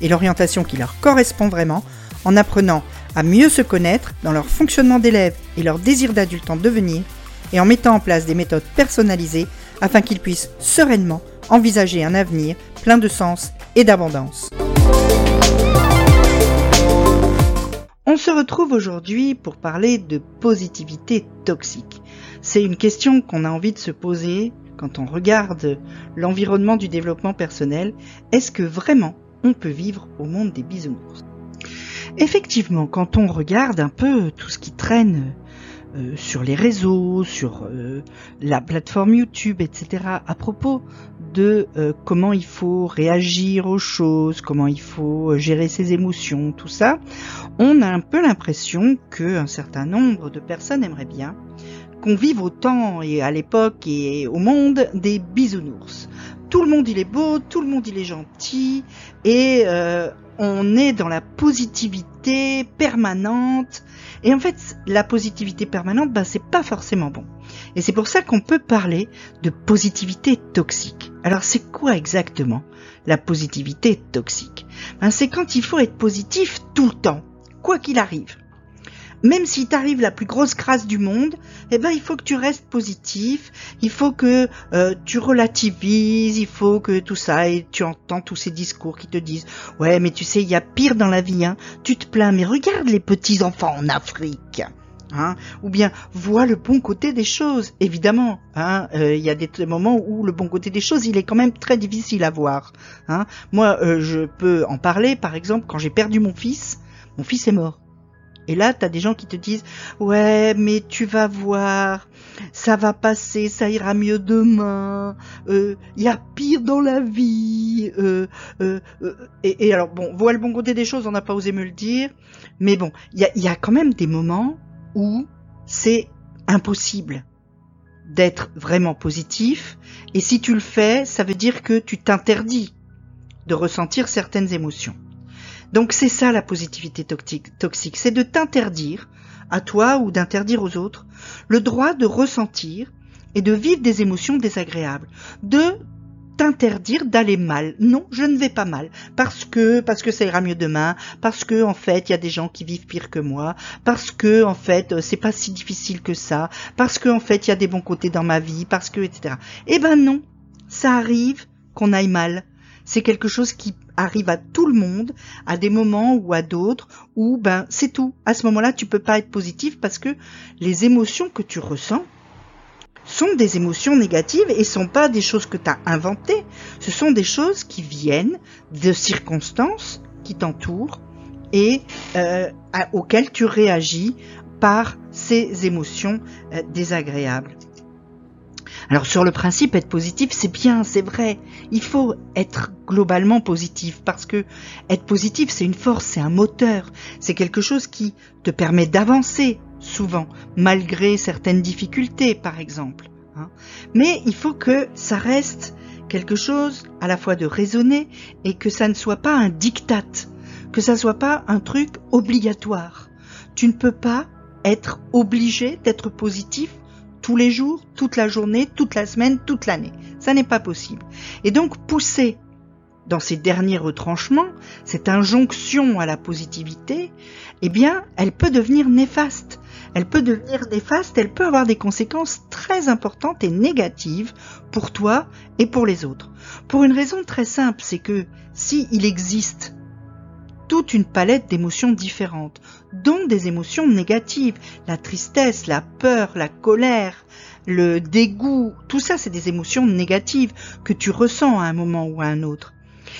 et l'orientation qui leur correspond vraiment en apprenant à mieux se connaître dans leur fonctionnement d'élève et leur désir d'adulte en devenir et en mettant en place des méthodes personnalisées afin qu'ils puissent sereinement envisager un avenir plein de sens et d'abondance. On se retrouve aujourd'hui pour parler de positivité toxique. C'est une question qu'on a envie de se poser quand on regarde l'environnement du développement personnel. Est-ce que vraiment on peut vivre au monde des bisounours Effectivement, quand on regarde un peu tout ce qui traîne euh, sur les réseaux, sur euh, la plateforme YouTube, etc., à propos de euh, comment il faut réagir aux choses, comment il faut gérer ses émotions, tout ça, on a un peu l'impression qu'un certain nombre de personnes aimeraient bien qu'on vive autant et à l'époque et au monde des bisounours. Tout le monde il est beau, tout le monde il est gentil et on est dans la positivité permanente. Et en fait, la positivité permanente, ben, c'est pas forcément bon. Et c'est pour ça qu'on peut parler de positivité toxique. Alors, c'est quoi exactement la positivité toxique? Ben, C'est quand il faut être positif tout le temps, quoi qu'il arrive même si t'arrive la plus grosse crasse du monde, eh ben il faut que tu restes positif, il faut que euh, tu relativises, il faut que tout ça et tu entends tous ces discours qui te disent ouais mais tu sais il y a pire dans la vie hein, tu te plains mais regarde les petits enfants en Afrique. Hein, ou bien vois le bon côté des choses. Évidemment, hein, euh, il y a des moments où le bon côté des choses, il est quand même très difficile à voir. Hein. Moi, euh, je peux en parler, par exemple, quand j'ai perdu mon fils, mon fils est mort. Et là, tu as des gens qui te disent ouais, mais tu vas voir, ça va passer, ça ira mieux demain. Il euh, y a pire dans la vie. Euh, euh, et, alors bon, vois le bon côté des choses, on n'a pas osé me le dire, mais bon, il y a, y a quand même des moments où c'est impossible d'être vraiment positif. Et si tu le fais, ça veut dire que tu t'interdis de ressentir certaines émotions. Donc c'est ça la positivité toxique, c'est de t'interdire, à toi ou d'interdire aux autres, le droit de ressentir et de vivre des émotions désagréables, de t'interdire d'aller mal. Non, je ne vais pas mal. Parce que parce que ça ira mieux demain, parce que en fait, il y a des gens qui vivent pire que moi, parce que en fait, c'est pas si difficile que ça, parce que en fait, il y a des bons côtés dans ma vie, parce que etc. Eh ben non, ça arrive qu'on aille mal. C'est quelque chose qui arrive à tout le monde, à des moments ou à d'autres, où ben c'est tout. À ce moment-là, tu peux pas être positif parce que les émotions que tu ressens sont des émotions négatives et sont pas des choses que tu as inventées. Ce sont des choses qui viennent de circonstances qui t'entourent et euh, auxquelles tu réagis par ces émotions euh, désagréables. Alors sur le principe, être positif, c'est bien, c'est vrai. Il faut être globalement positif parce que être positif, c'est une force, c'est un moteur, c'est quelque chose qui te permet d'avancer souvent, malgré certaines difficultés, par exemple. Hein. Mais il faut que ça reste quelque chose à la fois de raisonné et que ça ne soit pas un diktat, que ça soit pas un truc obligatoire. Tu ne peux pas être obligé d'être positif tous les jours, toute la journée, toute la semaine, toute l'année. Ça n'est pas possible. Et donc pousser dans ces derniers retranchements, cette injonction à la positivité, eh bien, elle peut devenir néfaste. Elle peut devenir néfaste, elle peut avoir des conséquences très importantes et négatives pour toi et pour les autres. Pour une raison très simple, c'est que si existe toute une palette d'émotions différentes, dont des émotions négatives. La tristesse, la peur, la colère, le dégoût, tout ça c'est des émotions négatives que tu ressens à un moment ou à un autre.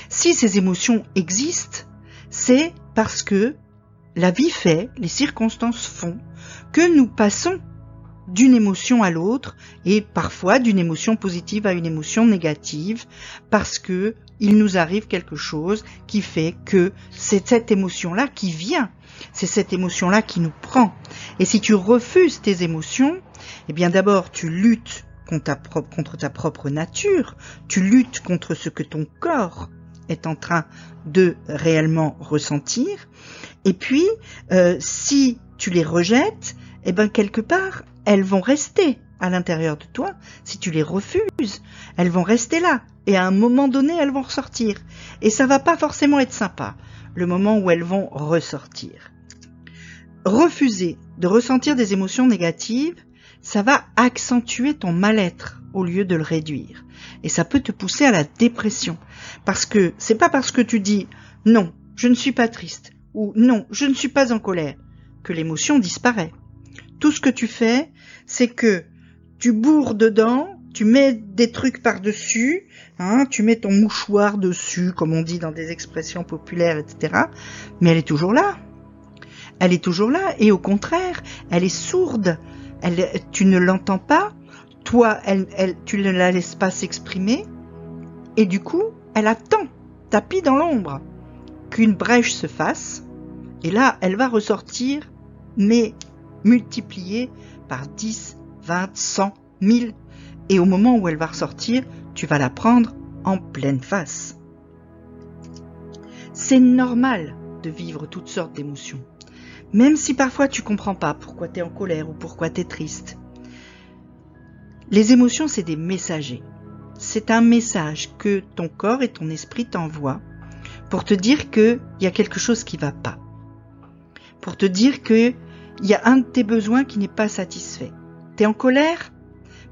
Si ces émotions existent, c'est parce que la vie fait, les circonstances font, que nous passons d'une émotion à l'autre et parfois d'une émotion positive à une émotion négative parce que il nous arrive quelque chose qui fait que c'est cette émotion-là qui vient. C'est cette émotion-là qui nous prend. Et si tu refuses tes émotions, eh bien d'abord tu luttes contre ta, propre, nature, tu luttes contre ce que ton corps est en train de réellement ressentir. Et puis, euh, si tu les rejettes, eh ben quelque part, elles vont rester à l'intérieur de toi. Si tu les refuses, elles vont rester là. Et à un moment donné, elles vont ressortir. Et ça va pas forcément être sympa, le moment où elles vont ressortir. Refuser de ressentir des émotions négatives, ça va accentuer ton mal-être au lieu de le réduire. Et ça peut te pousser à la dépression. Parce que c'est pas parce que tu dis non, je ne suis pas triste ou non, je ne suis pas en colère que l'émotion disparaît. Tout ce que tu fais, c'est que tu bourres dedans, tu mets des trucs par-dessus, hein, tu mets ton mouchoir dessus, comme on dit dans des expressions populaires, etc. Mais elle est toujours là. Elle est toujours là, et au contraire, elle est sourde. Tu ne l'entends pas, toi, elle, elle, tu ne la laisses pas s'exprimer, et du coup, elle attend, tapis dans l'ombre, qu'une brèche se fasse, et là, elle va ressortir, mais multipliée par 10, 20, 100, 1000, et au moment où elle va ressortir, tu vas la prendre en pleine face. C'est normal de vivre toutes sortes d'émotions, même si parfois tu comprends pas pourquoi tu es en colère ou pourquoi tu es triste. Les émotions, c'est des messagers. C'est un message que ton corps et ton esprit t'envoient pour te dire qu'il y a quelque chose qui va pas. Pour te dire qu'il y a un de tes besoins qui n'est pas satisfait. T'es en colère?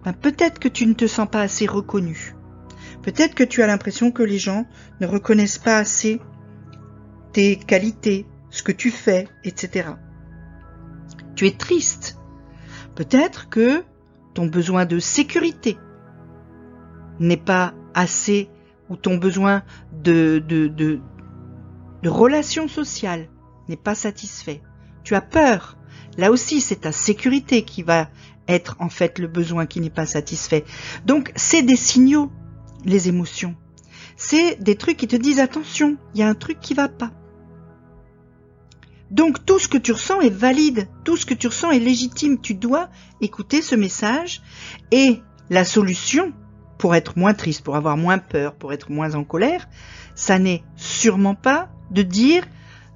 Ben peut-être que tu ne te sens pas assez reconnu. Peut-être que tu as l'impression que les gens ne reconnaissent pas assez tes qualités, ce que tu fais, etc. Tu es triste. Peut-être que ton besoin de sécurité n'est pas assez ou ton besoin de, de, de, de relation sociale n'est pas satisfait. Tu as peur. Là aussi, c'est ta sécurité qui va être en fait le besoin qui n'est pas satisfait. Donc, c'est des signaux, les émotions. C'est des trucs qui te disent attention, il y a un truc qui va pas. Donc tout ce que tu ressens est valide, tout ce que tu ressens est légitime. Tu dois écouter ce message et la solution pour être moins triste, pour avoir moins peur, pour être moins en colère, ça n'est sûrement pas de dire,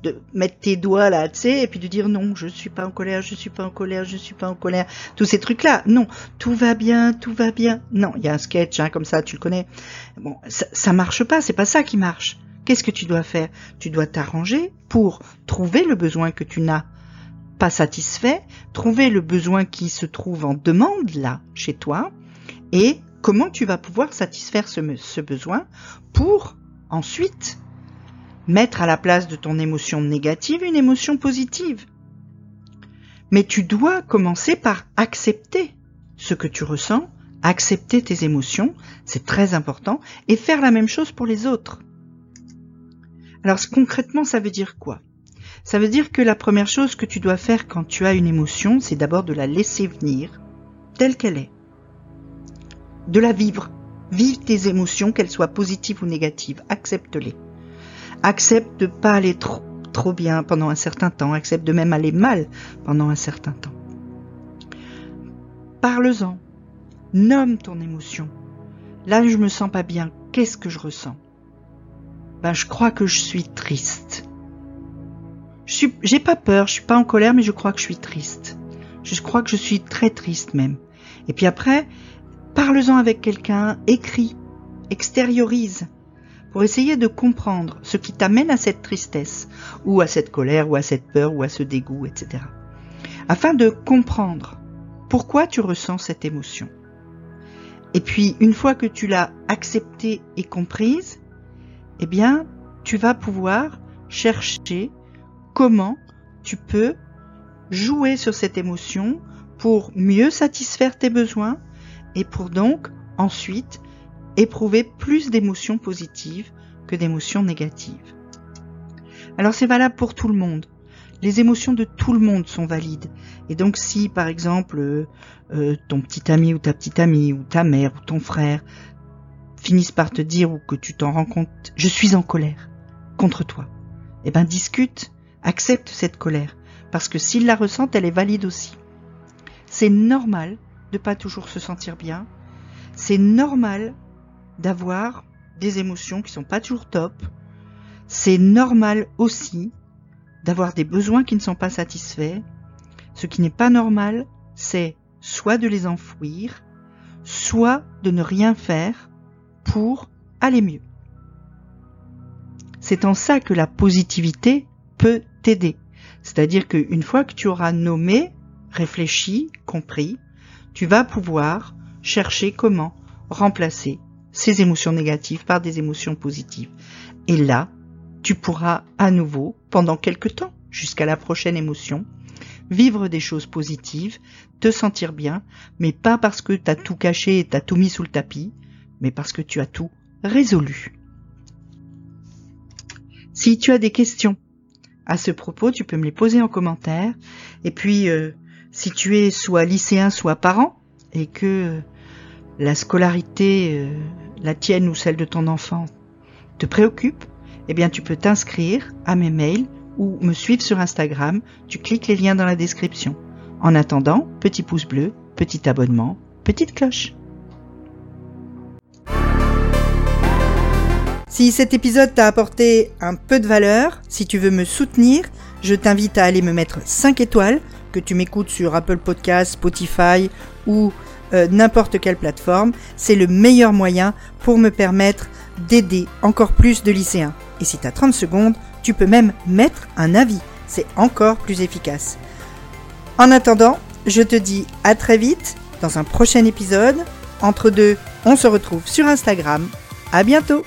de mettre tes doigts là, tu sais, et puis de dire non, je suis pas en colère, je suis pas en colère, je suis pas en colère, tous ces trucs-là. Non, tout va bien, tout va bien. Non, il y a un sketch hein, comme ça, tu le connais. Bon, ça, ça marche pas, c'est pas ça qui marche. Qu'est-ce que tu dois faire? Tu dois t'arranger pour trouver le besoin que tu n'as pas satisfait, trouver le besoin qui se trouve en demande là, chez toi, et comment tu vas pouvoir satisfaire ce, ce besoin pour ensuite mettre à la place de ton émotion négative une émotion positive. Mais tu dois commencer par accepter ce que tu ressens, accepter tes émotions, c'est très important, et faire la même chose pour les autres. Alors concrètement, ça veut dire quoi? Ça veut dire que la première chose que tu dois faire quand tu as une émotion, c'est d'abord de la laisser venir telle qu'elle est. De la vivre. Vive tes émotions, qu'elles soient positives ou négatives. Accepte-les. Accepte de pas aller trop, trop bien pendant un certain temps. Accepte de même aller mal pendant un certain temps. Parle-en. Nomme ton émotion. Là, je me sens pas bien. Qu'est-ce que je ressens? Ben, je crois que je suis triste. Je j'ai pas peur, je suis pas en colère, mais je crois que je suis triste. Je crois que je suis très triste même. Et puis après, parle-en avec quelqu'un, écris, extériorise, pour essayer de comprendre ce qui t'amène à cette tristesse, ou à cette colère, ou à cette peur, ou à ce dégoût, etc. Afin de comprendre pourquoi tu ressens cette émotion. Et puis, une fois que tu l'as acceptée et comprise, eh bien, tu vas pouvoir chercher comment tu peux jouer sur cette émotion pour mieux satisfaire tes besoins et pour donc ensuite éprouver plus d'émotions positives que d'émotions négatives. Alors c'est valable pour tout le monde. Les émotions de tout le monde sont valides. Et donc si par exemple euh, euh, ton petit ami ou ta petite amie ou ta mère ou ton frère finissent par te dire ou que tu t'en rends compte, je suis en colère contre toi, eh ben discute, accepte cette colère, parce que s'ils la ressentent, elle est valide aussi. C'est normal de pas toujours se sentir bien, c'est normal d'avoir des émotions qui sont pas toujours top, c'est normal aussi d'avoir des besoins qui ne sont pas satisfaits. Ce qui n'est pas normal, c'est soit de les enfouir, soit de ne rien faire pour aller mieux. C'est en ça que la positivité peut t'aider. C'est-à-dire qu'une fois que tu auras nommé, réfléchi, compris, tu vas pouvoir chercher comment remplacer ces émotions négatives par des émotions positives. Et là, tu pourras à nouveau, pendant quelque temps, jusqu'à la prochaine émotion, vivre des choses positives, te sentir bien, mais pas parce que tu as tout caché et t'as tout mis sous le tapis, mais parce que tu as tout résolu. Si tu as des questions à ce propos, tu peux me les poser en commentaire. Et puis, euh, si tu es soit lycéen, soit parent, et que la scolarité, euh, la tienne ou celle de ton enfant, te préoccupe, eh bien tu peux t'inscrire à mes mails ou me suivre sur Instagram. Tu cliques les liens dans la description. En attendant, petit pouce bleu, petit abonnement, petite cloche. Si cet épisode t'a apporté un peu de valeur, si tu veux me soutenir, je t'invite à aller me mettre 5 étoiles, que tu m'écoutes sur Apple Podcasts, Spotify ou euh, n'importe quelle plateforme. C'est le meilleur moyen pour me permettre d'aider encore plus de lycéens. Et si tu as 30 secondes, tu peux même mettre un avis. C'est encore plus efficace. En attendant, je te dis à très vite dans un prochain épisode. Entre deux, on se retrouve sur Instagram. À bientôt!